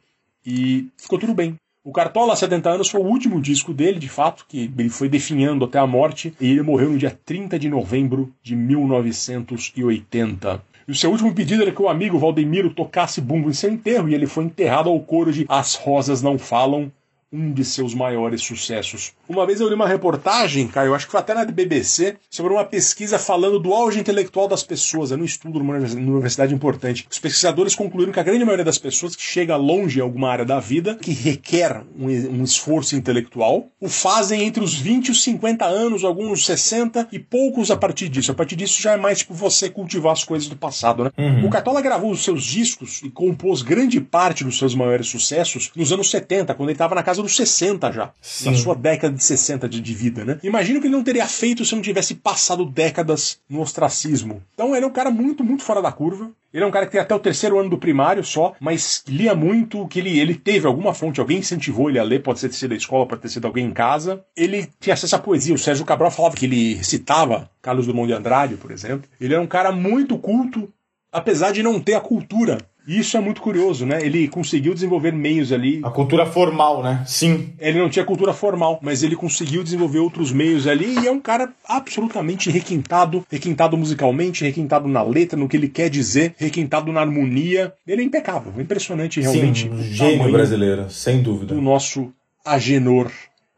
Speaker 1: e ficou tudo bem. O Cartola 70 anos foi o último disco dele, de fato, que ele foi definhando até a morte, e ele morreu no dia 30 de novembro de 1980. E o seu último pedido era que o amigo Valdemiro tocasse bumbo em seu enterro, e ele foi enterrado ao coro de As Rosas Não Falam, um de seus maiores sucessos. Uma vez eu li uma reportagem, Caio, acho que foi até na BBC, sobre uma pesquisa falando do auge intelectual das pessoas. É um estudo numa universidade importante. Os pesquisadores concluíram que a grande maioria das pessoas que chega longe em alguma área da vida, que requer um, um esforço intelectual, o fazem entre os 20 e os 50 anos, alguns nos 60 e poucos a partir disso. A partir disso já é mais tipo você cultivar as coisas do passado, né?
Speaker 2: Uhum.
Speaker 1: O Cartola gravou os seus discos e compôs grande parte dos seus maiores sucessos nos anos 70, quando ele estava na casa dos 60 já,
Speaker 2: Sim.
Speaker 1: na sua década de 60 de, de vida, né? Imagino que ele não teria feito se não tivesse passado décadas no ostracismo. Então ele é um cara muito, muito fora da curva. Ele é um cara que tem até o terceiro ano do primário só, mas lia muito, que ele, ele teve alguma fonte, alguém incentivou ele a ler, pode ser ter sido da escola, pode ter sido alguém em casa. Ele tinha acesso à poesia. O Sérgio Cabral falava que ele recitava Carlos Drummond de Andrade, por exemplo. Ele era um cara muito culto, apesar de não ter a cultura. Isso é muito curioso, né? Ele conseguiu desenvolver meios ali.
Speaker 2: A cultura formal, né? Sim.
Speaker 1: Ele não tinha cultura formal, mas ele conseguiu desenvolver outros meios ali e é um cara absolutamente requintado, requintado musicalmente, requintado na letra, no que ele quer dizer, requintado na harmonia. Ele é impecável, impressionante realmente.
Speaker 2: Sim, um
Speaker 1: o
Speaker 2: gênio brasileiro, sem dúvida.
Speaker 1: Do nosso Agenor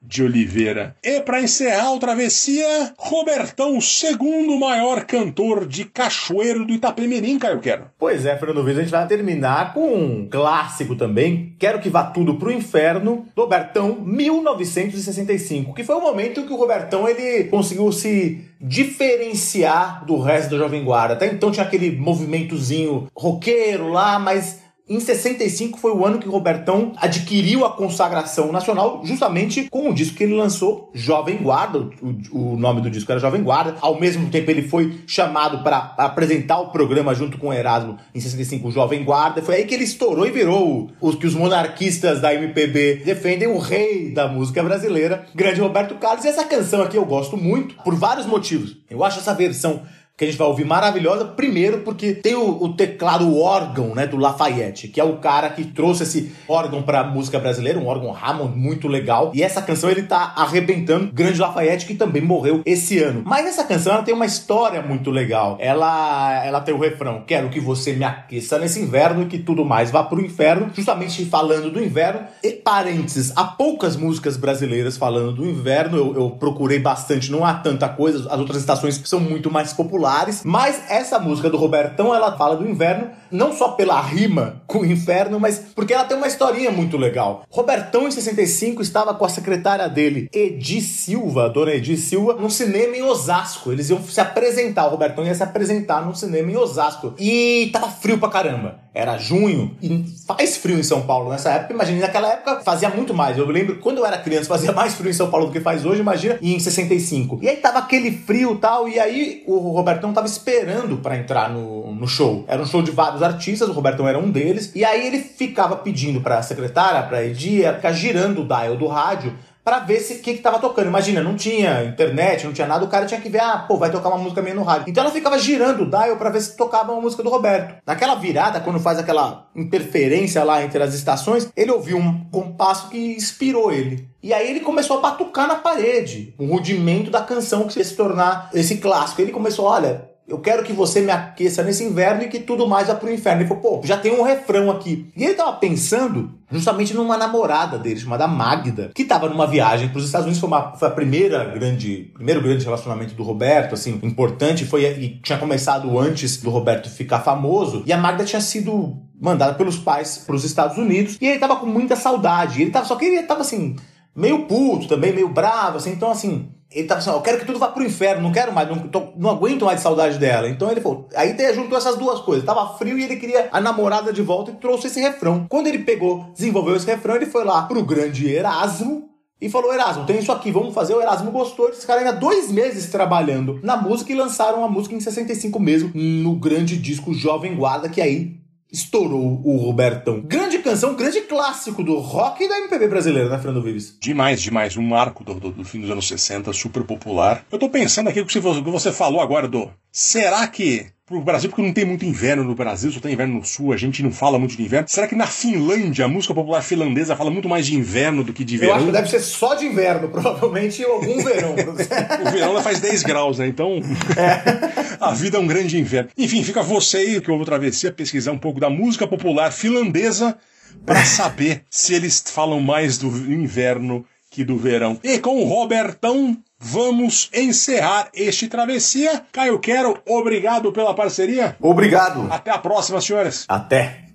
Speaker 1: de Oliveira. E para encerrar o Travessia, Robertão, o segundo maior cantor de Cachoeiro do Itapemirim, Caio Quero.
Speaker 2: Pois é, Fernando Viz, a gente vai terminar com um clássico também. Quero que vá tudo pro inferno, Robertão, 1965, que foi o momento que o Robertão ele conseguiu se diferenciar do resto da Jovem Guarda. Até então tinha aquele movimentozinho roqueiro lá, mas em 65 foi o ano que Robertão adquiriu a consagração nacional, justamente com o disco que ele lançou, Jovem Guarda. O, o nome do disco era Jovem Guarda. Ao mesmo tempo, ele foi chamado para apresentar o programa junto com Erasmo em 65, o Jovem Guarda. Foi aí que ele estourou e virou o, o que os monarquistas da MPB defendem, o rei da música brasileira, grande Roberto Carlos. E essa canção aqui eu gosto muito por vários motivos. Eu acho essa versão que a gente vai ouvir maravilhosa. Primeiro, porque tem o, o teclado órgão, né, do Lafayette, que é o cara que trouxe esse órgão pra música brasileira, um órgão Hammond muito legal. E essa canção ele tá arrebentando. Grande Lafayette, que também morreu esse ano. Mas essa canção ela tem uma história muito legal. Ela, ela tem o refrão: Quero que você me aqueça nesse inverno e que tudo mais vá pro inferno. Justamente falando do inverno. E parênteses, há poucas músicas brasileiras falando do inverno. Eu, eu procurei bastante, não há tanta coisa. As outras estações são muito mais populares populares, mas essa música do Robertão, ela fala do inverno, não só pela rima com o inferno, mas porque ela tem uma historinha muito legal. Robertão, em 65, estava com a secretária dele, Edi Silva, dona Edi Silva, num cinema em Osasco. Eles iam se apresentar, o Robertão ia se apresentar num cinema em Osasco. E tava frio pra caramba. Era junho, e faz frio em São Paulo nessa época. Imagina, naquela época fazia muito mais. Eu lembro quando eu era criança fazia mais frio em São Paulo do que faz hoje, imagina, em 65. E aí tava aquele frio e tal, e aí o Robertão tava esperando pra entrar no, no show. Era um show de vários artistas, o Robertão era um deles. E aí ele ficava pedindo pra secretária, pra Edia, ficar girando o dial do rádio pra ver se que, que tava tocando. Imagina, não tinha internet, não tinha nada, o cara tinha que ver, ah, pô, vai tocar uma música minha no rádio. Então ela ficava girando o dial pra ver se tocava uma música do Roberto. Naquela virada, quando faz aquela interferência lá entre as estações, ele ouviu um compasso que inspirou ele. E aí ele começou a batucar na parede, um rudimento da canção que ia se tornar esse clássico. Ele começou, olha, eu quero que você me aqueça nesse inverno e que tudo mais vá pro inferno. Ele falou, pô, já tem um refrão aqui. E ele tava pensando justamente numa namorada dele, chamada Magda, que tava numa viagem pros Estados Unidos. Foi, uma, foi a primeira grande, primeiro grande relacionamento do Roberto, assim, importante. Foi, e tinha começado antes do Roberto ficar famoso. E a Magda tinha sido mandada pelos pais pros Estados Unidos. E ele tava com muita saudade. Ele tava, só que ele tava assim, meio puto também, meio bravo, assim. Então, assim, ele tava assim, eu quero que tudo vá pro inferno, não quero mais, não, tô- não aguento mais de saudade dela. Então ele falou, aí juntou essas duas coisas, tava frio e ele queria a namorada de volta e trouxe esse refrão. Quando ele pegou, desenvolveu esse refrão, ele foi lá pro grande Erasmo e falou, Erasmo, tem isso aqui, vamos fazer. O Erasmo gostou, esse cara ainda dois meses trabalhando na música e lançaram a música em 65 mesmo, no grande disco Jovem Guarda, que aí estourou o Robertão. Grande canção, grande clássico do rock e da MPB brasileira, né, Fernando Vives?
Speaker 1: Demais, demais. Um marco do, do- do fim dos anos 60, super popular. Eu tô pensando aqui o que você, falou agora, do. Será que. Pro Brasil, porque não tem muito inverno no Brasil, só tem inverno no sul, a gente não fala muito de inverno. Será que na Finlândia, a música popular finlandesa fala muito mais de inverno do que de
Speaker 2: Eu
Speaker 1: verão?
Speaker 2: acho que deve ser só de inverno, <laughs> provavelmente algum verão. <laughs>
Speaker 1: O verão lá faz 10 graus, né? Então, <laughs> a vida é um grande inverno. Enfim, fica você aí, que eu vou travessia, pesquisar um pouco da música popular finlandesa para saber se eles falam mais do inverno que do verão. E com o Robertão, vamos encerrar este travessia. Caio Quero, obrigado pela parceria.
Speaker 2: Obrigado.
Speaker 1: Até a próxima, senhores.
Speaker 2: Até.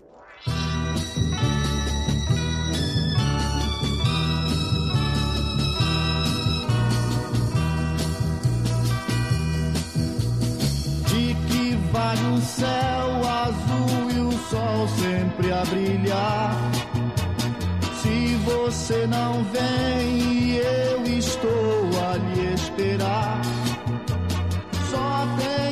Speaker 9: De que vale o céu sol sempre a brilhar? Se você não vem eu estou a lhe esperar, só tenho